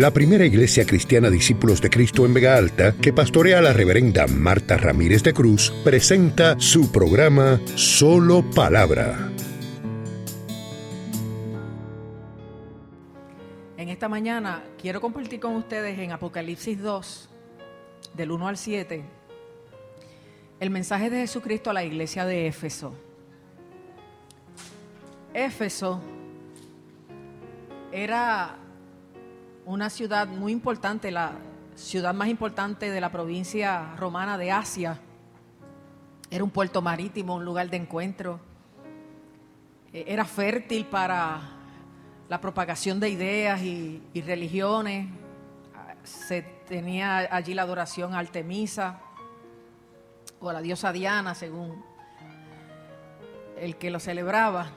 la primera iglesia cristiana Discípulos de Cristo en Vega Alta, que pastorea la reverenda Marta Ramírez de Cruz, presenta su programa Solo Palabra. En esta mañana quiero compartir con ustedes en Apocalipsis 2, del 1 al 7, el mensaje de Jesucristo a la iglesia de Éfeso. Éfeso era una ciudad muy importante, la ciudad más importante de la provincia romana de Asia. Era un puerto marítimo, un lugar de encuentro. Eh, era fértil para la propagación de ideas y, religiones. Se tenía allí la adoración a Artemisa o a la diosa Diana, según el que lo celebraba.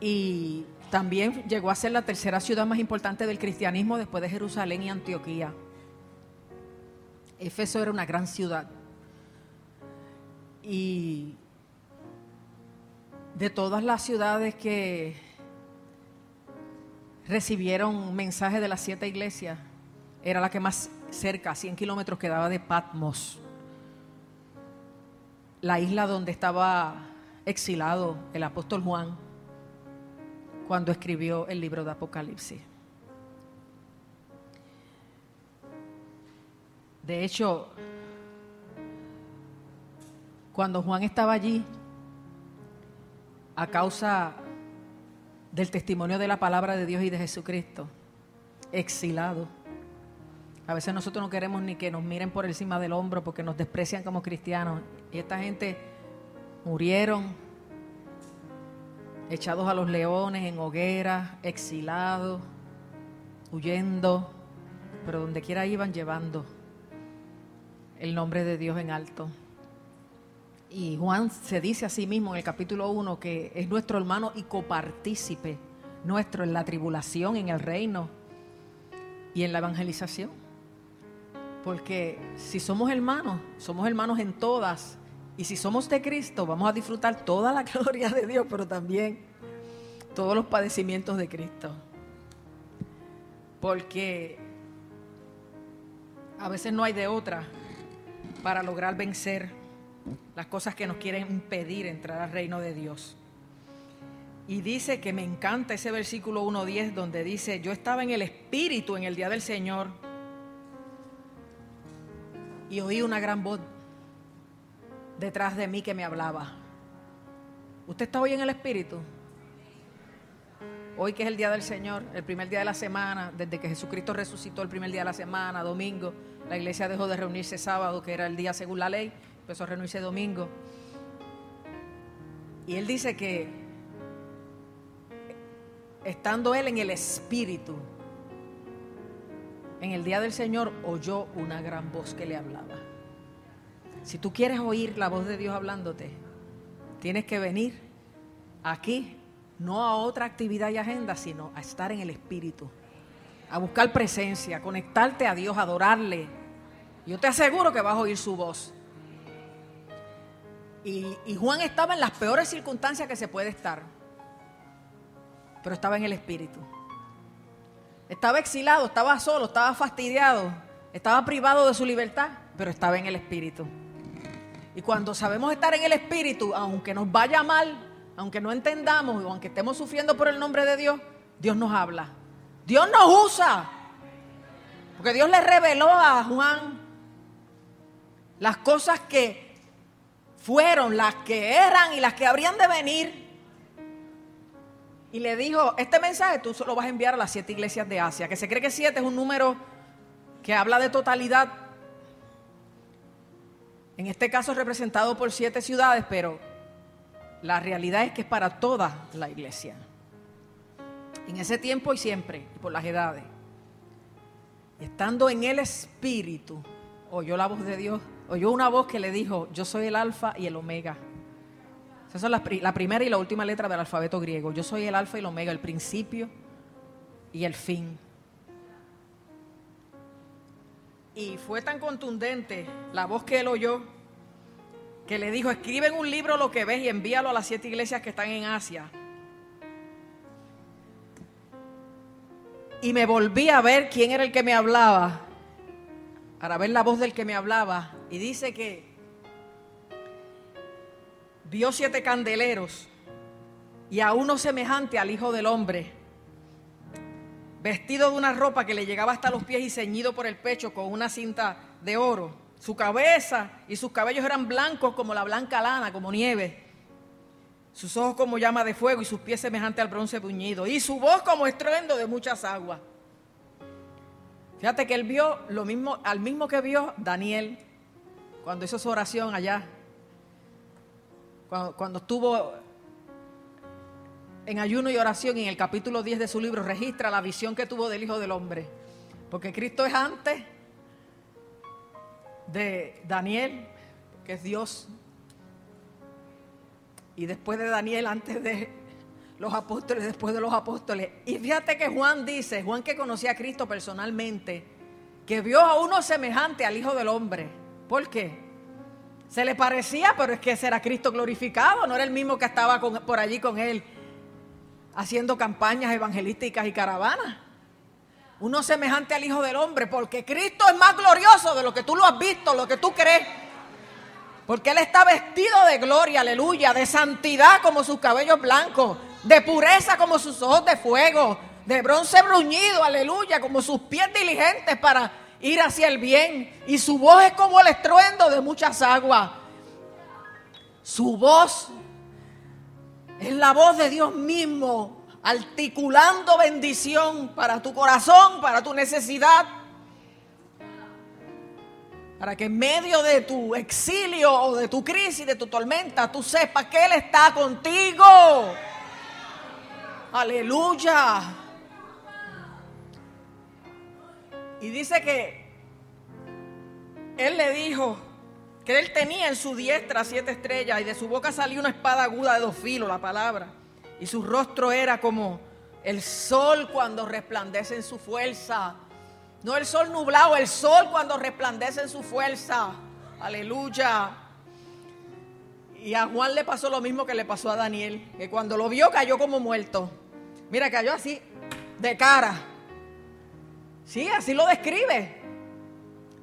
Y también llegó a ser la tercera ciudad más importante del cristianismo después de Jerusalén y Antioquía. Éfeso era una gran ciudad. Y de todas las ciudades que recibieron mensajes de las siete iglesias, era la que más cerca, a 100 kilómetros, quedaba de Patmos, la isla donde estaba exilado el apóstol Juan cuando escribió el libro de Apocalipsis. De hecho, cuando Juan estaba allí, a causa del testimonio de la palabra de Dios y de Jesucristo, exilado. A veces nosotros no queremos ni que nos miren por encima del hombro porque nos desprecian como cristianos. Y esta gente murieron echados a los leones, en hogueras, exilados, huyendo, pero donde quiera iban llevando el nombre de Dios en alto. Y Juan se dice a sí mismo en el capítulo 1 que es nuestro hermano y copartícipe nuestro en la tribulación, en el reino y en la evangelización. Porque si somos hermanos, somos hermanos en todas y si somos de Cristo, vamos a disfrutar toda la gloria de Dios, pero también todos los padecimientos de Cristo. Porque a veces no hay de otra para lograr vencer las cosas que nos quieren impedir entrar al reino de Dios. Y dice que me encanta ese versículo 1.10 donde dice, yo estaba en el Espíritu en el día del Señor y oí una gran voz detrás de mí que me hablaba. ¿Usted está hoy en el Espíritu? Hoy que es el día del Señor, el primer día de la semana, desde que Jesucristo resucitó el primer día de la semana, domingo, la iglesia dejó de reunirse sábado, que era el día según la ley, empezó a reunirse domingo. Y él dice que estando él en el Espíritu, en el día del Señor oyó una gran voz que le hablaba. Si tú quieres oír la voz de Dios hablándote, tienes que venir aquí, no a otra actividad y agenda, sino a estar en el Espíritu, a buscar presencia, a conectarte a Dios, a adorarle. Yo te aseguro que vas a oír su voz. Y, y Juan estaba en las peores circunstancias que se puede estar, pero estaba en el Espíritu. Estaba exilado, estaba solo, estaba fastidiado, estaba privado de su libertad, pero estaba en el Espíritu. Y cuando sabemos estar en el Espíritu, aunque nos vaya mal, aunque no entendamos o aunque estemos sufriendo por el nombre de Dios, Dios nos habla. Dios nos usa. Porque Dios le reveló a Juan las cosas que fueron, las que eran y las que habrían de venir. Y le dijo, este mensaje tú lo vas a enviar a las siete iglesias de Asia, que se cree que siete es un número que habla de totalidad, en este caso representado por siete ciudades, pero la realidad es que es para toda la iglesia. En ese tiempo y siempre, y por las edades. Estando en el Espíritu, oyó la voz de Dios, oyó una voz que le dijo, yo soy el alfa y el omega. Esa son la, la primera y la última letra del alfabeto griego. Yo soy el alfa y el omega, el principio y el fin. Y fue tan contundente la voz que él oyó que le dijo, escribe en un libro lo que ves y envíalo a las siete iglesias que están en Asia. y me volví a ver quién era el que me hablaba, para ver la voz del que me hablaba, y dice que vio siete candeleros y a uno semejante al Hijo del Hombre, vestido de una ropa que le llegaba hasta los pies y ceñido por el pecho con una cinta de oro. Su cabeza y sus cabellos eran blancos como la blanca lana, como nieve. Sus ojos como llama de fuego y sus pies semejantes al bronce puñido. Y su voz como estruendo de muchas aguas. Fíjate que él vio lo mismo, al mismo que vio Daniel cuando hizo su oración allá. Cuando, cuando estuvo en ayuno y oración en el capítulo 10 de su libro registra la visión que tuvo del Hijo del Hombre. Porque Cristo es antes de Daniel, que es Dios, y después de Daniel, antes de los apóstoles, después de los apóstoles. Y fíjate que Juan dice, Juan que conocía a Cristo personalmente, que vio a uno semejante al Hijo del Hombre. ¿Por qué? Se le parecía, pero es que ese era Cristo glorificado, no era el mismo que estaba por allí con él haciendo campañas evangelísticas y caravanas. Uno semejante al Hijo del Hombre, porque Cristo es más glorioso de lo que tú lo has visto, lo que tú crees. Porque Él está vestido de gloria, aleluya, de santidad como sus cabellos blancos, de pureza como sus ojos de fuego, de bronce bruñido, aleluya, como sus pies diligentes para ir hacia el bien. Y su voz es como el estruendo de muchas aguas. Su voz es la voz de Dios mismo, articulando bendición para tu corazón, para tu necesidad. Para que en medio de tu exilio o de tu crisis, de tu tormenta, tú sepas que Él está contigo. Aleluya. Y dice que Él le dijo, que él tenía en su diestra siete estrellas y de su boca salía una espada aguda de dos filos, la palabra. Y su rostro era como el sol cuando resplandece en su fuerza. No el sol nublado, el sol cuando resplandece en su fuerza. Aleluya. Y a Juan le pasó lo mismo que le pasó a Daniel, que cuando lo vio cayó como muerto. Mira, cayó así, de cara. Sí, así lo describe.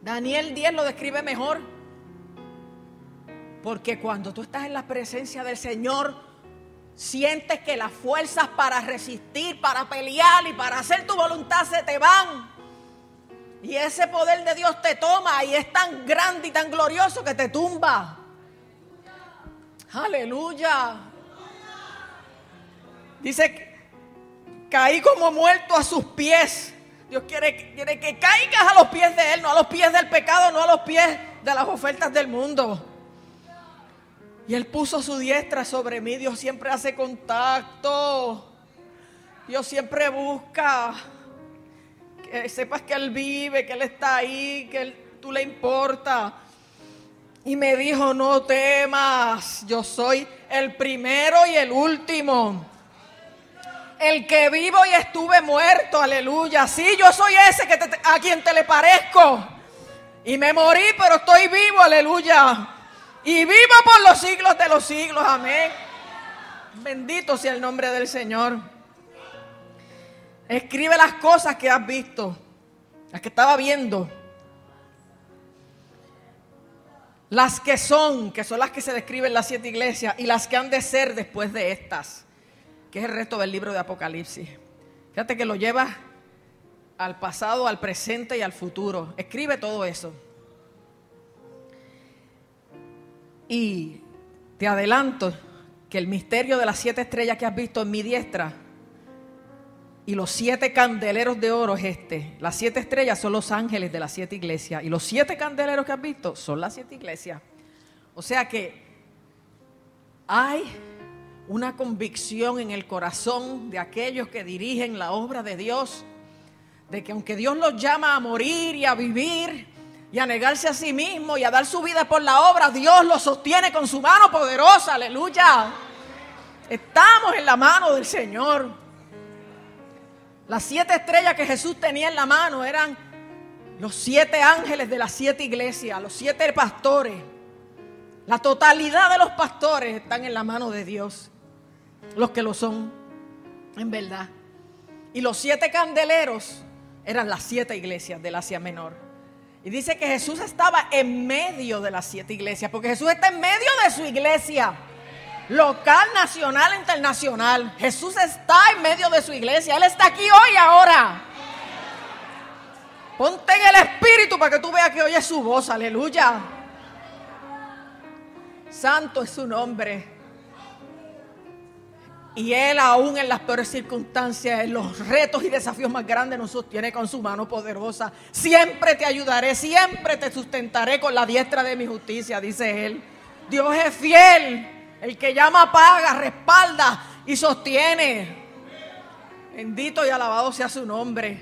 Daniel 10 lo describe mejor. Porque cuando tú estás en la presencia del Señor, sientes que las fuerzas para resistir, para pelear y para hacer tu voluntad se te van. Y ese poder de Dios te toma y es tan grande y tan glorioso que te tumba. Aleluya. Dice, caí como muerto a sus pies. Dios quiere, quiere que caigas a los pies de Él, no a los pies del pecado, no a los pies de las ofertas del mundo. Y Él puso su diestra sobre mí. Dios siempre hace contacto. Dios siempre busca que sepas que Él vive, que Él está ahí, que él, tú le importa. Y me dijo, no temas, yo soy el primero y el último. El que vivo y estuve muerto, aleluya. Sí, yo soy ese que a quien te le parezco. Y me morí, pero estoy vivo, aleluya y viva por los siglos de los siglos. Amén. Bendito sea el nombre del Señor. Escribe las cosas que has visto, las que estaba viendo. Las que son, que son las que se describen en las siete iglesias, y las que han de ser después de estas, que es el resto del libro de Apocalipsis. Fíjate que lo lleva al pasado, al presente y al futuro. Escribe todo eso. Y te adelanto que el misterio de las siete estrellas que has visto en mi diestra y los siete candeleros de oro es este. Las siete estrellas son los ángeles de las siete iglesias y los siete candeleros que has visto son las siete iglesias. O sea que hay una convicción en el corazón de aquellos que dirigen la obra de Dios, de que aunque Dios los llama a morir y a vivir, y a negarse a sí mismo y a dar su vida por la obra, Dios lo sostiene con su mano poderosa, aleluya. Estamos en la mano del Señor. Las siete estrellas que Jesús tenía en la mano eran los siete ángeles de las siete iglesias, los siete pastores. La totalidad de los pastores están en la mano de Dios, los que lo son, en verdad. Y los siete candeleros eran las siete iglesias del Asia Menor. Y dice que Jesús estaba en medio de las siete iglesias, porque Jesús está en medio de su iglesia, local, nacional, internacional. Jesús está en medio de su iglesia, Él está aquí hoy, ahora. Ponte en el espíritu para que tú veas que oye su voz, aleluya. Santo es su nombre. Y Él aún en las peores circunstancias, en los retos y desafíos más grandes, nos sostiene con su mano poderosa. Siempre te ayudaré, siempre te sustentaré con la diestra de mi justicia, dice Él. Dios es fiel, el que llama paga, respalda y sostiene. Bendito y alabado sea su nombre.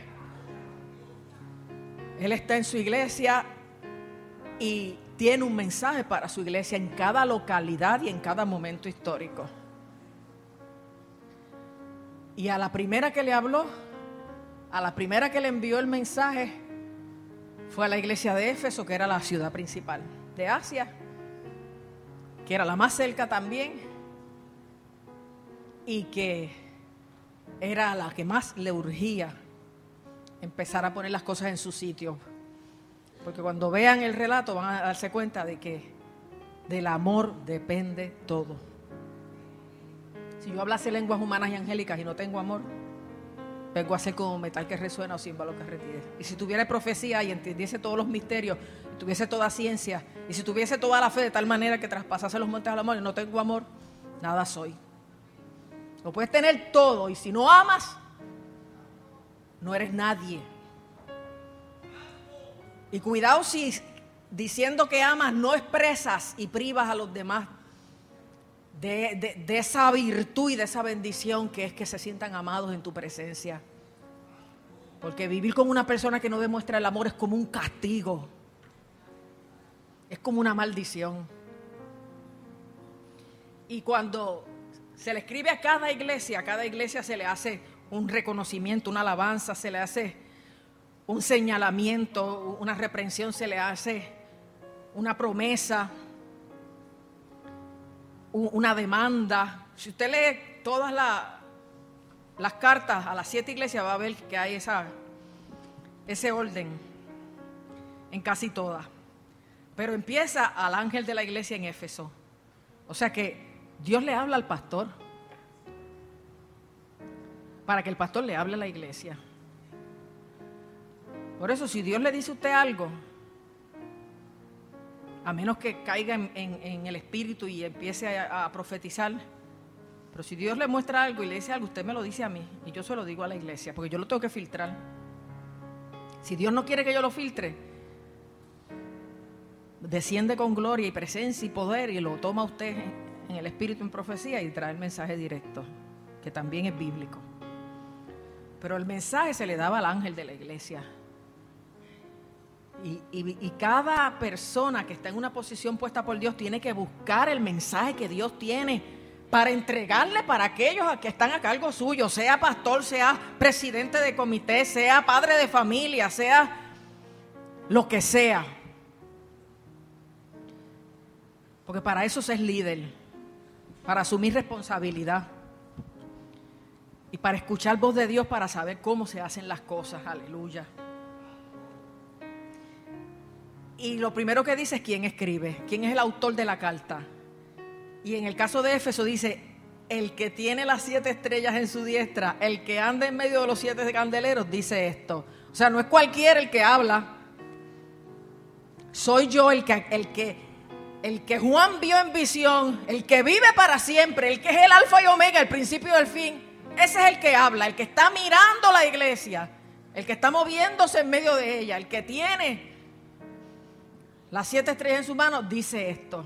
Él está en su iglesia y tiene un mensaje para su iglesia en cada localidad y en cada momento histórico. Y a la primera que le habló, a la primera que le envió el mensaje, fue a la iglesia de Éfeso, que era la ciudad principal de Asia, que era la más cerca también, y que era la que más le urgía empezar a poner las cosas en su sitio. Porque cuando vean el relato van a darse cuenta de que del amor depende todo. Si yo hablase lenguas humanas y angélicas y no tengo amor, vengo a ser como metal que resuena o símbolo que retire. Y si tuviera profecía y entendiese todos los misterios, y tuviese toda ciencia, y si tuviese toda la fe de tal manera que traspasase los montes al amor y no tengo amor, nada soy. Lo puedes tener todo y si no amas, no eres nadie. Y cuidado si diciendo que amas no expresas y privas a los demás de, esa virtud y de esa bendición que es que se sientan amados en tu presencia. Porque vivir con una persona que no demuestra el amor es como un castigo. Es como una maldición. Y cuando se le escribe a cada iglesia, a cada iglesia se le hace un reconocimiento, una alabanza, se le hace un señalamiento, una reprensión, se le hace una promesa una demanda. Si usted lee todas las cartas a las siete iglesias, va a ver que hay esa, ese orden en casi todas. Pero empieza al ángel de la iglesia en Éfeso. O sea que Dios le habla al pastor para que el pastor le hable a la iglesia. Por eso, si Dios le dice a usted algo, a menos que caiga en, el espíritu y empiece a, profetizar. Pero si Dios le muestra algo y le dice algo, usted me lo dice a mí y yo se lo digo a la iglesia, porque yo lo tengo que filtrar. Si Dios no quiere que yo lo filtre, desciende con gloria y presencia y poder y lo toma usted en el espíritu en profecía y trae el mensaje directo, que también es bíblico. Pero el mensaje se le daba al ángel de la iglesia. Y, cada persona que está en una posición puesta por Dios tiene que buscar el mensaje que Dios tiene para entregarle para aquellos que están a cargo suyo, sea pastor, sea presidente de comité, sea padre de familia, sea lo que sea. Porque para eso se es líder, para asumir responsabilidad y para escuchar voz de Dios para saber cómo se hacen las cosas. Aleluya. Y lo primero que dice es quién escribe, quién es el autor de la carta. Y en el caso de Éfeso dice, el que tiene las siete estrellas en su diestra, el que anda en medio de los siete candeleros, dice esto. O sea, no es cualquiera el que habla. Soy yo el que, el que, el que Juan vio en visión, el que vive para siempre, el que es el alfa y omega, el principio y el fin. Ese es el que habla, el que está mirando la iglesia, el que está moviéndose en medio de ella, el que tiene las siete estrellas en su mano, dice esto.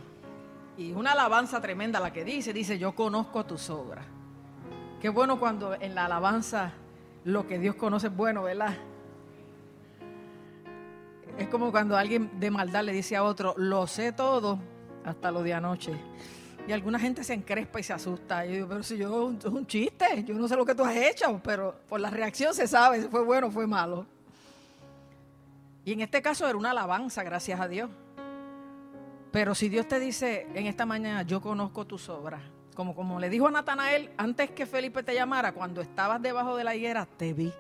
Y una alabanza tremenda la que dice, dice, yo conozco tus obras. Qué bueno cuando en la alabanza lo que Dios conoce es bueno, ¿verdad? Es como cuando alguien de maldad le dice a otro, lo sé todo hasta lo de anoche. Y alguna gente se encrespa y se asusta. Y yo pero si yo, es un chiste, yo no sé lo que tú has hecho, pero por la reacción se sabe si fue bueno o fue malo. Y en este caso era una alabanza, gracias a Dios. Pero si Dios te dice en esta mañana, yo conozco tus obras, Como, como le dijo a Natanael, antes que Felipe te llamara, cuando estabas debajo de la higuera, te vi.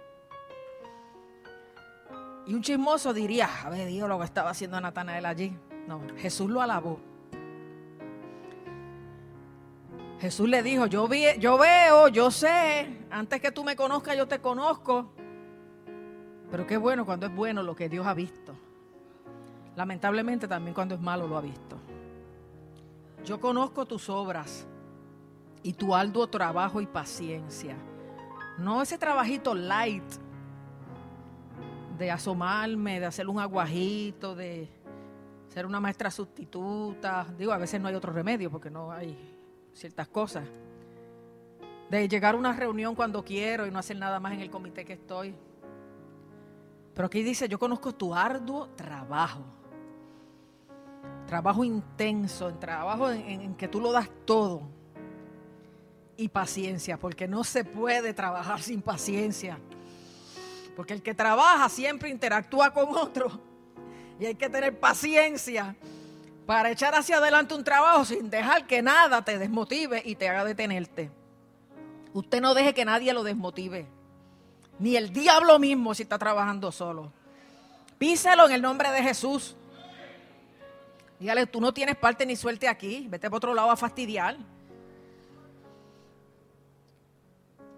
Y un chismoso diría, a ver, Dios, lo que estaba haciendo Natanael allí. No, Jesús lo alabó. Jesús le dijo, yo, vi, yo veo, yo sé, antes que tú me conozcas, yo te conozco. Pero qué bueno cuando es bueno lo que Dios ha visto. Lamentablemente también cuando es malo lo ha visto. Yo conozco tus obras y tu arduo trabajo y paciencia. No ese trabajito light de asomarme, de hacer un aguajito, de ser una maestra sustituta. Digo, a veces no hay otro remedio porque no hay ciertas cosas. De llegar a una reunión cuando quiero y no hacer nada más en el comité que estoy. Pero aquí dice, yo conozco tu arduo trabajo. Trabajo intenso, en trabajo en, en que tú lo das todo. Y paciencia, porque no se puede trabajar sin paciencia. Porque el que trabaja siempre interactúa con otro. Y hay que tener paciencia para echar hacia adelante un trabajo sin dejar que nada te desmotive y te haga detenerte. Usted no deje que nadie lo desmotive. Ni el diablo mismo si está trabajando solo. Píselo en el nombre de Jesús. Dígale, tú no tienes parte ni suerte aquí. Vete por otro lado a fastidiar.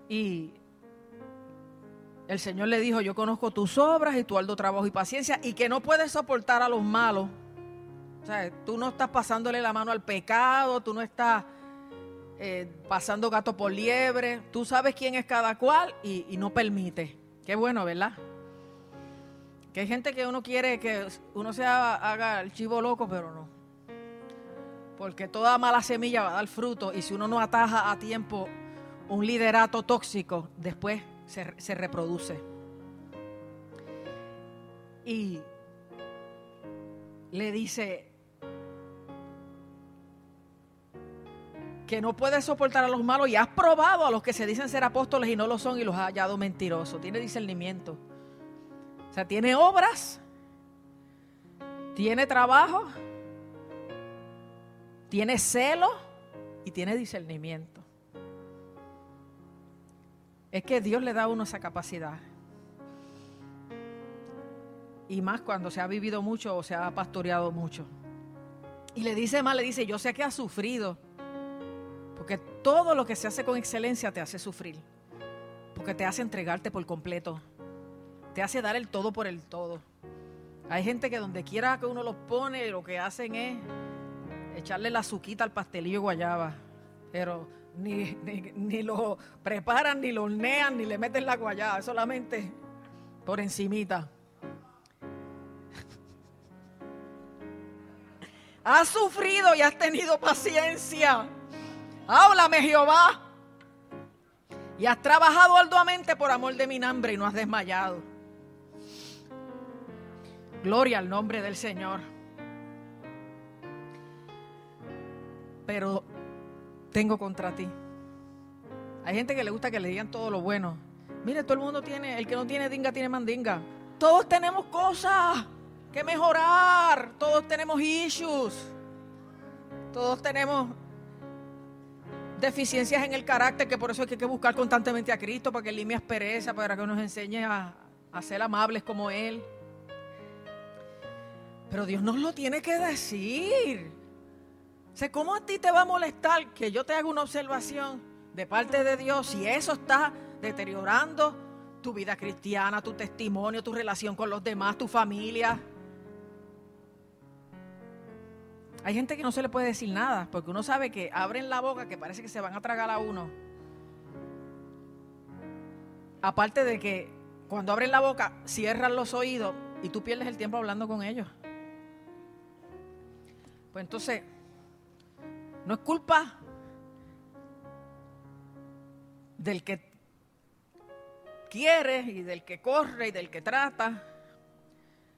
Y el Señor le dijo, yo conozco tus obras y tu alto trabajo y paciencia y que no puedes soportar a los malos. O sea, tú no estás pasándole la mano al pecado, tú no estás eh, pasando gato por liebre, tú sabes quién es cada cual y, y no permite. Qué bueno, ¿verdad? Que hay gente que uno quiere que uno se haga el chivo loco, pero no. Porque toda mala semilla va a dar fruto y si uno no ataja a tiempo un liderato tóxico, después se, reproduce. Y le dice que no puedes soportar a los malos y has probado a los que se dicen ser apóstoles y no lo son y los has hallado mentirosos. Tiene discernimiento. O sea, tiene obras, tiene trabajo, tiene celo y tiene discernimiento. Es que Dios le da a uno esa capacidad. Y más cuando se ha vivido mucho o se ha pastoreado mucho. Y le dice más, le dice, yo sé que has sufrido. Todo lo que se hace con excelencia te hace sufrir. Porque te hace entregarte por completo. Te hace dar el todo por el todo. Hay gente que donde quiera que uno los pone, lo que hacen es echarle la suquita al pastelillo guayaba. Pero ni, ni, lo preparan, ni lo hornean, ni le meten la guayaba, solamente por encimita. Has sufrido y has tenido paciencia. Háblame, Jehová. Y has trabajado arduamente por amor de mi nombre y no has desmayado. Gloria al nombre del Señor. Pero tengo contra ti. Hay gente que le gusta que le digan todo lo bueno. Mire, todo el mundo tiene, el que no tiene dinga tiene mandinga. Todos tenemos cosas que mejorar. Todos tenemos issues. Todos tenemos deficiencias en el carácter, que por eso hay que buscar constantemente a Cristo para que limpie aspereza, para que nos enseñe a, a ser amables como Él. Pero Dios nos lo tiene que decir. ¿cómo a ti te va a molestar que yo te haga una observación de parte de Dios si eso está deteriorando tu vida cristiana, tu testimonio, tu relación con los demás, tu familia? Hay gente que no se le puede decir nada, porque uno sabe que abren la boca que parece que se van a tragar a uno. Aparte de que cuando abren la boca, cierran los oídos y tú pierdes el tiempo hablando con ellos. Pues entonces, no es culpa del que quiere y del que corre y del que trata.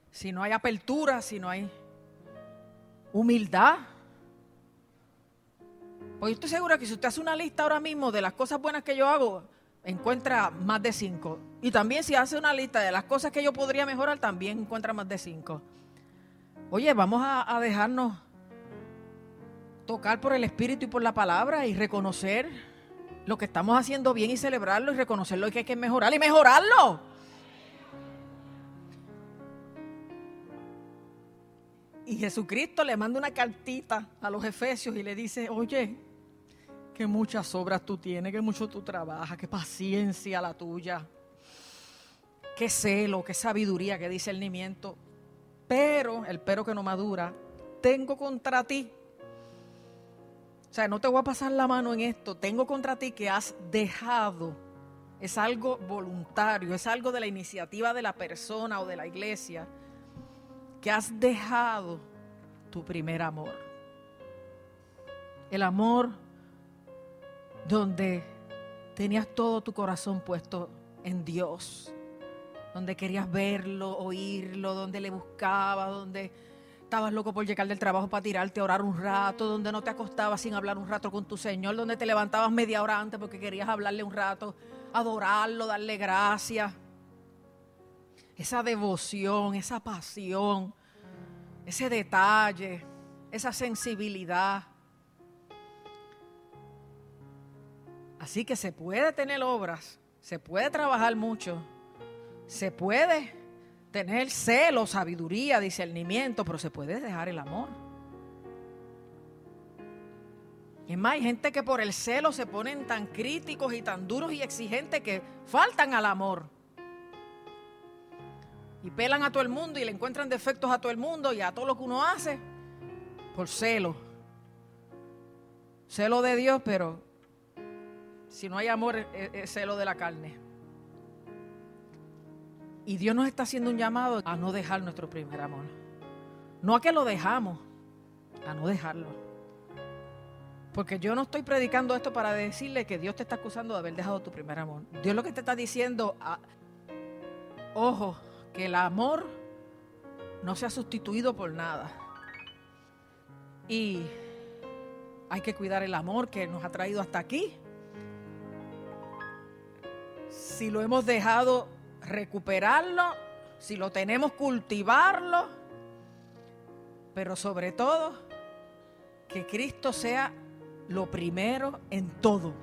Si no hay apertura, si no hay humildad. Pues yo estoy segura que si usted hace una lista ahora mismo de las cosas buenas que yo hago, encuentra más de cinco. Y también si hace una lista de las cosas que yo podría mejorar, también encuentra más de cinco. Oye, vamos a, dejarnos tocar por el Espíritu y por la palabra y reconocer lo que estamos haciendo bien y celebrarlo y reconocer lo que hay que mejorar y mejorarlo. Y Jesucristo le manda una cartita a los efesios y le dice, oye, que muchas obras tú tienes, que mucho tú trabajas, qué paciencia la tuya, qué celo, qué sabiduría, qué discernimiento. Pero, el pero que no madura, tengo contra ti. O sea, no te voy a pasar la mano en esto, tengo contra ti que has dejado. Es algo voluntario, es algo de la iniciativa de la persona o de la iglesia, que has dejado tu primer amor. El amor donde tenías todo tu corazón puesto en Dios, donde querías verlo, oírlo, donde le buscabas, donde estabas loco por llegar del trabajo para tirarte a orar un rato, donde no te acostabas sin hablar un rato con tu Señor, donde te levantabas media hora antes porque querías hablarle un rato, adorarlo, darle gracias. Esa devoción, esa pasión, ese detalle, esa sensibilidad. Así que se puede tener obras, se puede trabajar mucho, se puede tener celo, sabiduría, discernimiento, pero se puede dejar el amor. Y es más, hay gente que por el celo se ponen tan críticos y tan duros y exigentes que faltan al amor. Y pelan a todo el mundo y le encuentran defectos a todo el mundo y a todo lo que uno hace por celo. Celo de Dios, pero si no hay amor, es, celo de la carne. Y Dios nos está haciendo un llamado a no dejar nuestro primer amor. No a que lo dejamos, a no dejarlo. Porque yo no estoy predicando esto para decirle que Dios te está acusando de haber dejado tu primer amor. Dios lo que te está diciendo, ah, ojo, que el amor no se ha sustituido por nada. Y hay que cuidar el amor que nos ha traído hasta aquí si lo hemos dejado recuperarlo, si lo tenemos cultivarlo, pero sobre todo que Cristo sea lo primero en todo.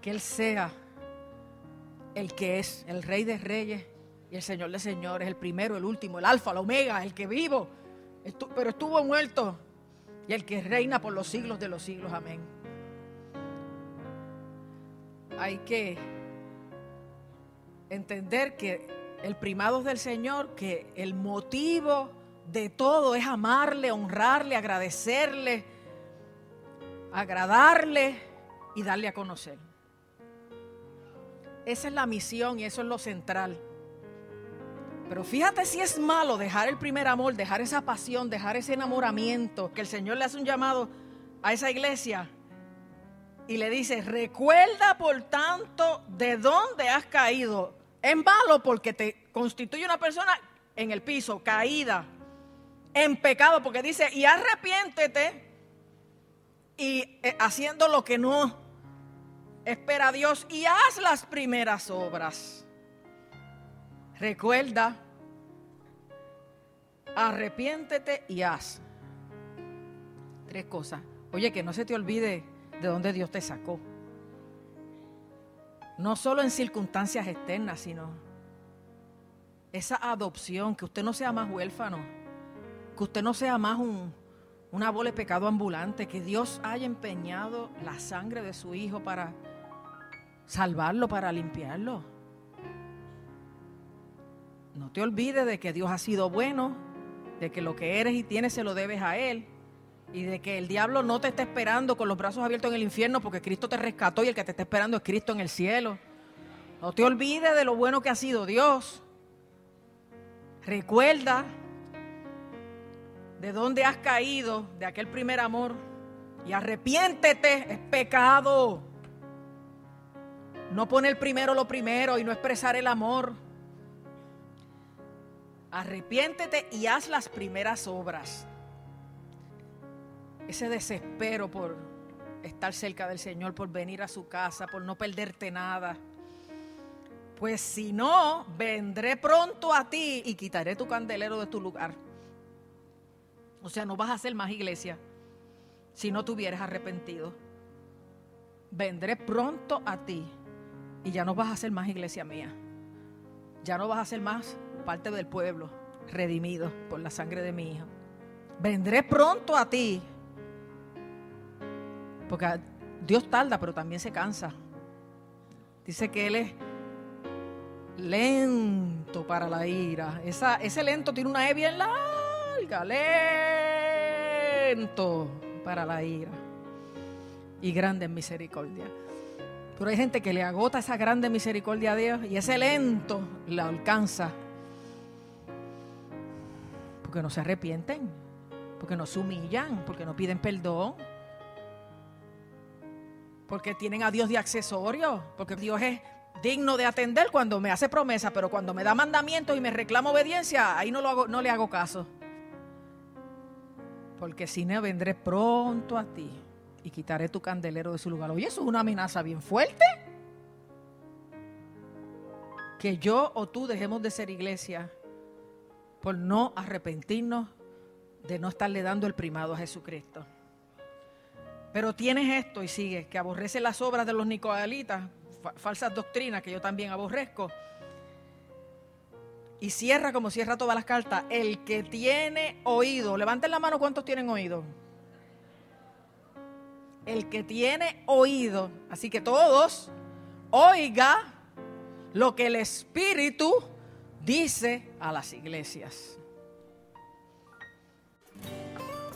Que Él sea el que es el Rey de Reyes y el Señor de Señores, el primero, el último, el Alfa, el Omega, el que vivo, pero estuvo muerto y el que reina por los siglos de los siglos. Amén hay que entender que el primado es del Señor, que el motivo de todo es amarle, honrarle, agradecerle, agradarle y darle a conocer. Esa es la misión y eso es lo central. Pero fíjate si es malo dejar el primer amor, dejar esa pasión, dejar ese enamoramiento, que el Señor le hace un llamado a esa iglesia y le dice, recuerda por tanto de dónde has caído. Es malo porque te constituye una persona en el piso, caída, en pecado, porque dice, y arrepiéntete y eh, haciendo lo que no espera Dios y haz las primeras obras. Recuerda, arrepiéntete y haz. Tres cosas. Oye, que no se te olvide de dónde Dios te sacó. No solo en circunstancias externas, sino esa adopción, que usted no sea más huérfano, que usted no sea más un, una bola de pecado ambulante, que Dios haya empeñado la sangre de su Hijo para salvarlo, para limpiarlo. No te olvides de que Dios ha sido bueno, de que lo que eres y tienes se lo debes a Él y de que el diablo no te está esperando con los brazos abiertos en el infierno porque Cristo te rescató y el que te está esperando es Cristo en el cielo. No te olvides de lo bueno que ha sido Dios. Recuerda de dónde has caído, de aquel primer amor. Y arrepiéntete, es pecado. No poner primero lo primero y no expresar el amor. Arrepiéntete y haz las primeras obras ese desespero por estar cerca del Señor, por venir a su casa, por no perderte nada. Pues si no, vendré pronto a ti y quitaré tu candelero de tu lugar. O sea, no vas a hacer más iglesia si no tuvieras arrepentido. Vendré pronto a ti y ya no vas a ser más iglesia mía. Ya no vas a ser más parte del pueblo redimido por la sangre de mi hijo. Vendré pronto a ti. Porque Dios tarda, pero también se cansa. Dice que Él es lento para la ira. Esa, ese lento tiene una E bien larga. Lento para la ira. Y grande en misericordia. Pero hay gente que le agota esa grande misericordia a Dios y ese lento la alcanza. Porque no se arrepienten, porque no se humillan, porque no piden perdón, porque tienen a Dios de accesorio, porque Dios es digno de atender cuando me hace promesa, pero cuando me da mandamientos y me reclama obediencia, ahí no, lo hago, no le hago caso. Porque si no vendré pronto a ti y quitaré tu candelero de su lugar. Oye, eso es una amenaza bien fuerte. Que yo o tú dejemos de ser iglesia por no arrepentirnos de no estarle dando el primado a Jesucristo. Pero tienes esto y sigue, que aborrece las obras de los nicolaítas, falsas doctrinas que yo también aborrezco. Y cierra como cierra todas las cartas, el que tiene oído, levanten la mano cuántos tienen oído el que tiene oído, así que todos, oiga lo que el Espíritu dice a las iglesias.